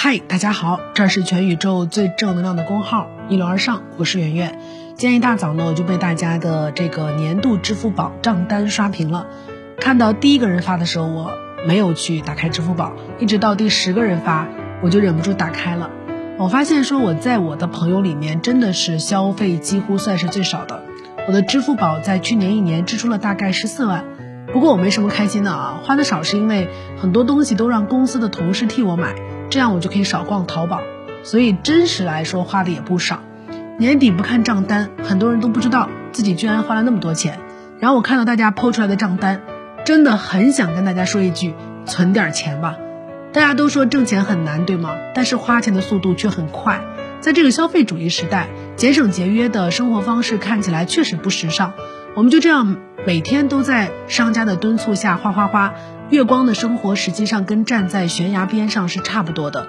嗨，大家好，这是全宇宙最正能量的公号一路而上，我是圆圆。今天一大早呢，我就被大家的这个年度支付宝账单刷屏了。看到第一个人发的时候，我没有去打开支付宝，一直到第十个人发，我就忍不住打开了。我发现说我在我的朋友里面真的是消费几乎算是最少的。我的支付宝在去年一年支出了大概十四万，不过我没什么开心的啊，花的少是因为很多东西都让公司的同事替我买。这样我就可以少逛淘宝，所以真实来说花的也不少。年底不看账单，很多人都不知道自己居然花了那么多钱。然后我看到大家抛出来的账单，真的很想跟大家说一句：存点钱吧。大家都说挣钱很难，对吗？但是花钱的速度却很快。在这个消费主义时代，节省节约的生活方式看起来确实不时尚。我们就这样每天都在商家的敦促下花花花。月光的生活实际上跟站在悬崖边上是差不多的。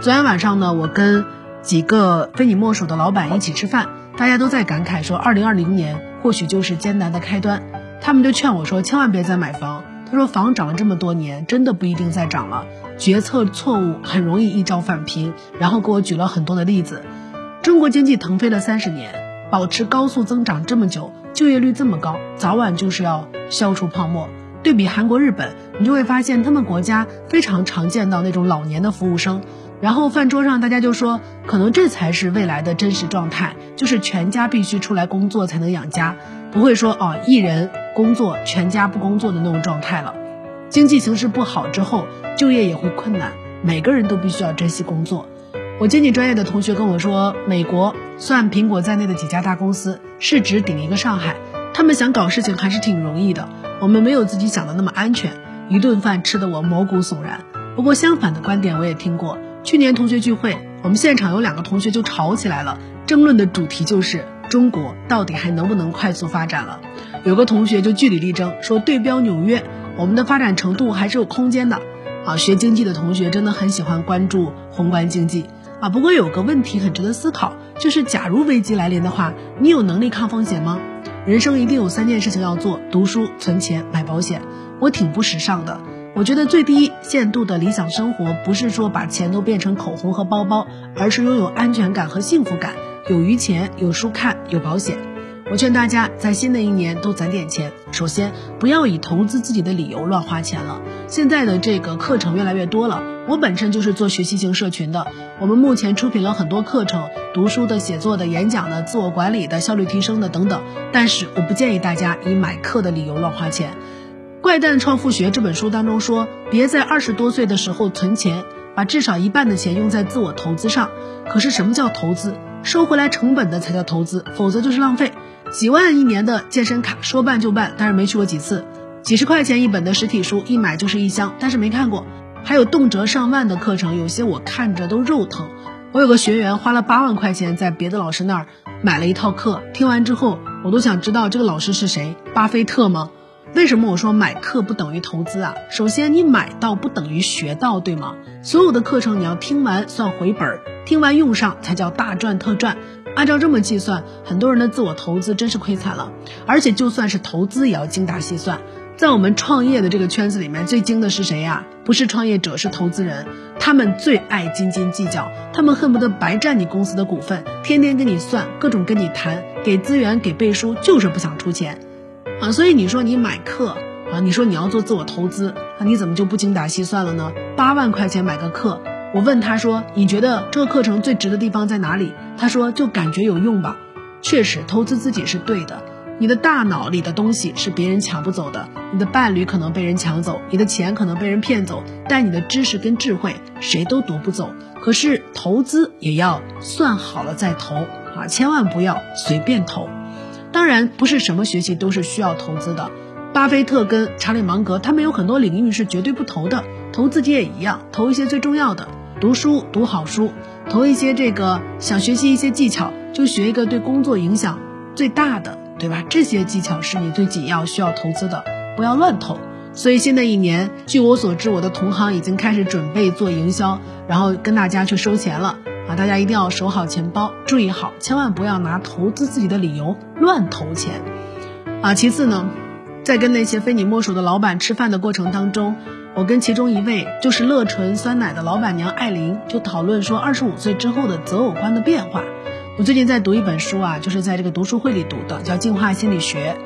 昨天晚上呢，我跟几个非你莫属的老板一起吃饭，大家都在感慨说，二零二零年或许就是艰难的开端。他们就劝我说，千万别再买房。他说，房涨了这么多年，真的不一定再涨了。决策错误很容易一朝返贫。然后给我举了很多的例子。中国经济腾飞了三十年，保持高速增长这么久，就业率这么高，早晚就是要消除泡沫。对比韩国、日本，你就会发现他们国家非常常见到那种老年的服务生。然后饭桌上大家就说，可能这才是未来的真实状态，就是全家必须出来工作才能养家，不会说哦一人工作全家不工作的那种状态了。经济形势不好之后，就业也会困难，每个人都必须要珍惜工作。我经济专业的同学跟我说，美国算苹果在内的几家大公司市值顶一个上海，他们想搞事情还是挺容易的。我们没有自己想的那么安全，一顿饭吃得我毛骨悚然。不过相反的观点我也听过。去年同学聚会，我们现场有两个同学就吵起来了，争论的主题就是中国到底还能不能快速发展了。有个同学就据理力争，说对标纽约，我们的发展程度还是有空间的。啊，学经济的同学真的很喜欢关注宏观经济啊。不过有个问题很值得思考，就是假如危机来临的话，你有能力抗风险吗？人生一定有三件事情要做：读书、存钱、买保险。我挺不时尚的。我觉得最低限度的理想生活，不是说把钱都变成口红和包包，而是拥有安全感和幸福感，有余钱，有书看，有保险。我劝大家在新的一年都攒点钱。首先，不要以投资自己的理由乱花钱了。现在的这个课程越来越多了，我本身就是做学习型社群的。我们目前出品了很多课程，读书的、写作的、演讲的、自我管理的、效率提升的等等。但是，我不建议大家以买课的理由乱花钱。《怪诞创富学》这本书当中说，别在二十多岁的时候存钱，把至少一半的钱用在自我投资上。可是，什么叫投资？收回来成本的才叫投资，否则就是浪费。几万一年的健身卡说办就办，但是没去过几次；几十块钱一本的实体书一买就是一箱，但是没看过。还有动辄上万的课程，有些我看着都肉疼。我有个学员花了八万块钱在别的老师那儿买了一套课，听完之后我都想知道这个老师是谁，巴菲特吗？为什么我说买课不等于投资啊？首先你买到不等于学到，对吗？所有的课程你要听完算回本儿，听完用上才叫大赚特赚。按照这么计算，很多人的自我投资真是亏惨了。而且就算是投资，也要精打细算。在我们创业的这个圈子里面，最精的是谁呀？不是创业者，是投资人。他们最爱斤斤计较，他们恨不得白占你公司的股份，天天跟你算，各种跟你谈，给资源，给背书，就是不想出钱啊。所以你说你买课啊，你说你要做自我投资啊，你怎么就不精打细算了呢？八万块钱买个课。我问他说：“你觉得这个课程最值的地方在哪里？”他说：“就感觉有用吧。”确实，投资自己是对的。你的大脑里的东西是别人抢不走的。你的伴侣可能被人抢走，你的钱可能被人骗走，但你的知识跟智慧谁都夺不走。可是投资也要算好了再投啊，千万不要随便投。当然，不是什么学习都是需要投资的。巴菲特跟查理芒格他们有很多领域是绝对不投的，投自己也一样，投一些最重要的。读书读好书，投一些这个想学习一些技巧，就学一个对工作影响最大的，对吧？这些技巧是你最紧要需要投资的，不要乱投。所以新的一年，据我所知，我的同行已经开始准备做营销，然后跟大家去收钱了啊！大家一定要守好钱包，注意好，千万不要拿投资自己的理由乱投钱啊！其次呢，在跟那些非你莫属的老板吃饭的过程当中。我跟其中一位就是乐纯酸奶的老板娘艾琳就讨论说，二十五岁之后的择偶观的变化。我最近在读一本书啊，就是在这个读书会里读的，叫《进化心理学》。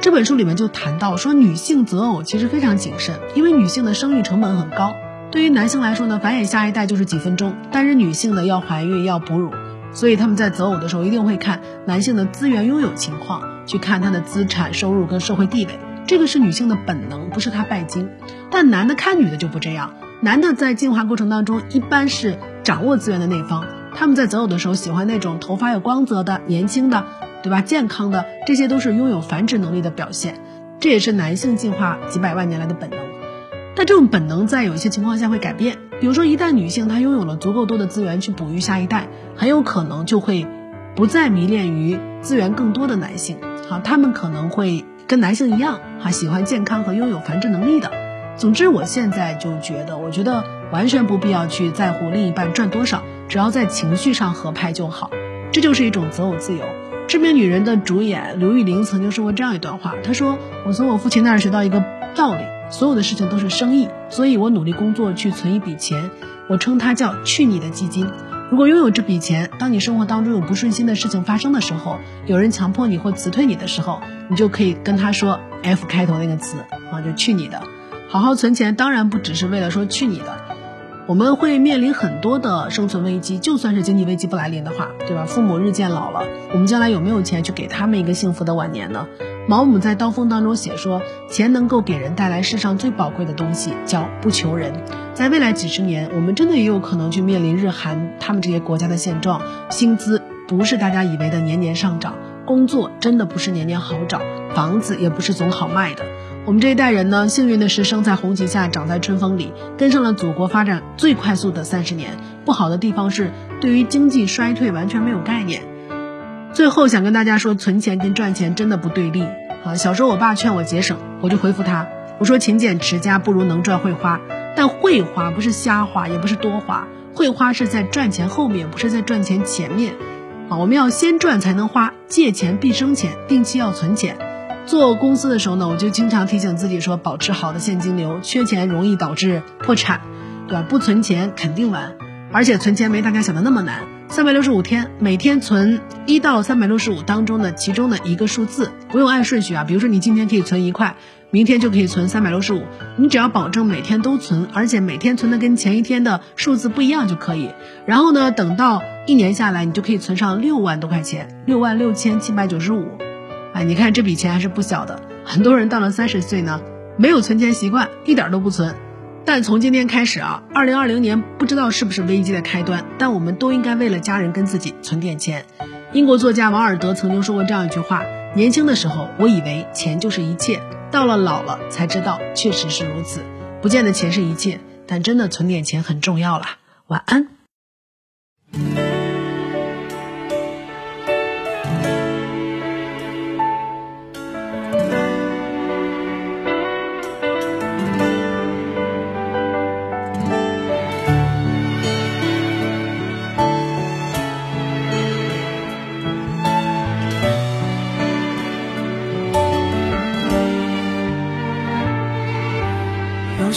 这本书里面就谈到说，女性择偶其实非常谨慎，因为女性的生育成本很高。对于男性来说呢，繁衍下一代就是几分钟，但是女性呢要怀孕要哺乳，所以他们在择偶的时候一定会看男性的资源拥有情况，去看他的资产、收入跟社会地位，这个是女性的本能，不是她拜金。但男的看女的就不这样，男的在进化过程当中一般是掌握资源的那方。他们在择偶的时候喜欢那种头发有光泽的、年轻的，对吧？健康的，这些都是拥有繁殖能力的表现，这也是男性进化几百万年来的本能。但这种本能在有一些情况下会改变，比如说一旦女性她拥有了足够多的资源去哺育下一代，很有可能就会不再迷恋于资源更多的男性。好，他们可能会跟男性一样，哈，喜欢健康和拥有繁殖能力的。总之，我现在就觉得，我觉得完全不必要去在乎另一半赚多少。只要在情绪上合拍就好，这就是一种择偶自由。知名女人的主演刘玉玲曾经说过这样一段话，她说：“我从我父亲那儿学到一个道理，所有的事情都是生意，所以我努力工作去存一笔钱，我称它叫去你的基金。如果拥有这笔钱，当你生活当中有不顺心的事情发生的时候，有人强迫你或辞退你的时候，你就可以跟他说 F 开头那个词啊，就去你的。好好存钱，当然不只是为了说去你的。”我们会面临很多的生存危机，就算是经济危机不来临的话，对吧？父母日渐老了，我们将来有没有钱去给他们一个幸福的晚年呢？毛姆在《刀锋》当中写说，钱能够给人带来世上最宝贵的东西，叫不求人。在未来几十年，我们真的也有可能去面临日韩他们这些国家的现状，薪资不是大家以为的年年上涨，工作真的不是年年好找，房子也不是总好卖的。我们这一代人呢，幸运的是生在红旗下，长在春风里，跟上了祖国发展最快速的三十年。不好的地方是，对于经济衰退完全没有概念。最后想跟大家说，存钱跟赚钱真的不对立啊！小时候我爸劝我节省，我就回复他，我说勤俭持家不如能赚会花，但会花不是瞎花，也不是多花，会花是在赚钱后面，不是在赚钱前面。啊，我们要先赚才能花，借钱必生钱，定期要存钱。做公司的时候呢，我就经常提醒自己说，保持好的现金流，缺钱容易导致破产，对吧？不存钱肯定完，而且存钱没大家想的那么难。三百六十五天，每天存一到三百六十五当中的其中的一个数字，不用按顺序啊。比如说你今天可以存一块，明天就可以存三百六十五，你只要保证每天都存，而且每天存的跟前一天的数字不一样就可以。然后呢，等到一年下来，你就可以存上六万多块钱，六万六千七百九十五。哎，你看这笔钱还是不小的。很多人到了三十岁呢，没有存钱习惯，一点都不存。但从今天开始啊，二零二零年不知道是不是危机的开端，但我们都应该为了家人跟自己存点钱。英国作家王尔德曾经说过这样一句话：年轻的时候，我以为钱就是一切，到了老了才知道确实是如此。不见得钱是一切，但真的存点钱很重要啦。晚安。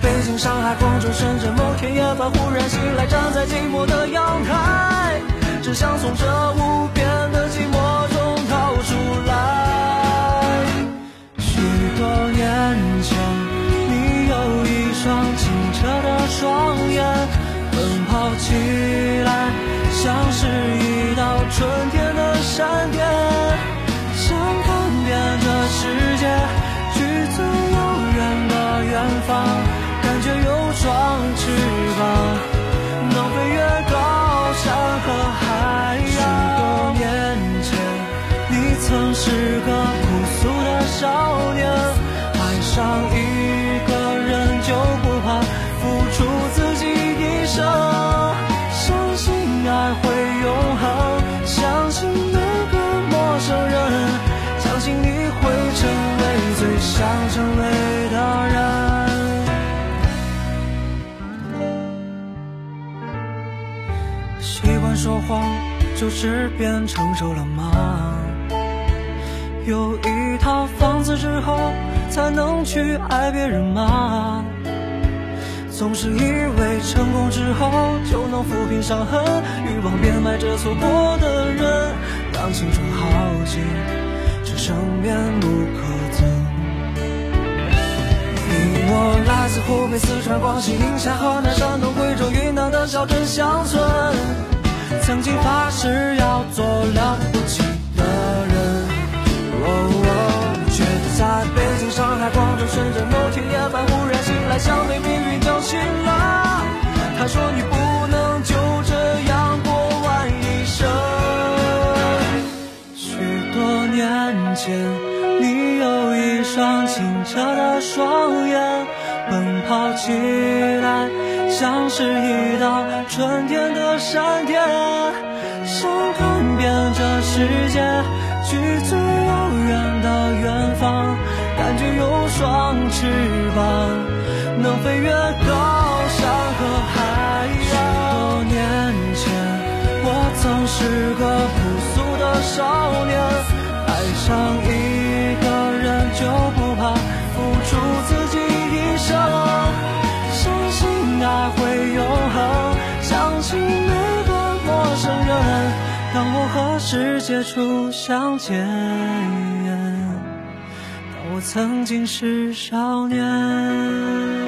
北京上海广州深圳某天夜半忽然醒来站在寂寞的阳台只想从这无边的寂寞中逃出来许多年前你有一双清澈的双眼奔跑起上一个人就不怕付出自己一生，相信爱会永恒，相信每个陌生人，相信你会成为最想成为的人。习惯说谎，就是变成熟了吗？有一套房子之后，才能去爱别人吗？总是以为成功之后就能抚平伤痕，欲望变卖着错过的人，让青春耗尽，只剩面目可憎。你我来自湖北、四川、广西、宁夏、河南、山东、贵州、云南的小镇乡村，曾经发誓要做了不起的人。哦，却在北京、上海、广州、深圳某天夜半忽然醒来，像被命运叫醒了。他说你不能就这样过完一生。许多年前，你有一双清澈的双眼，奔跑起来像是一道春天的闪电，想看遍这世界，去最远的远方，感觉有双翅膀，能飞越高山和海洋。许多年前，我曾是个朴素的少年，世界初相见，当我曾经是少年。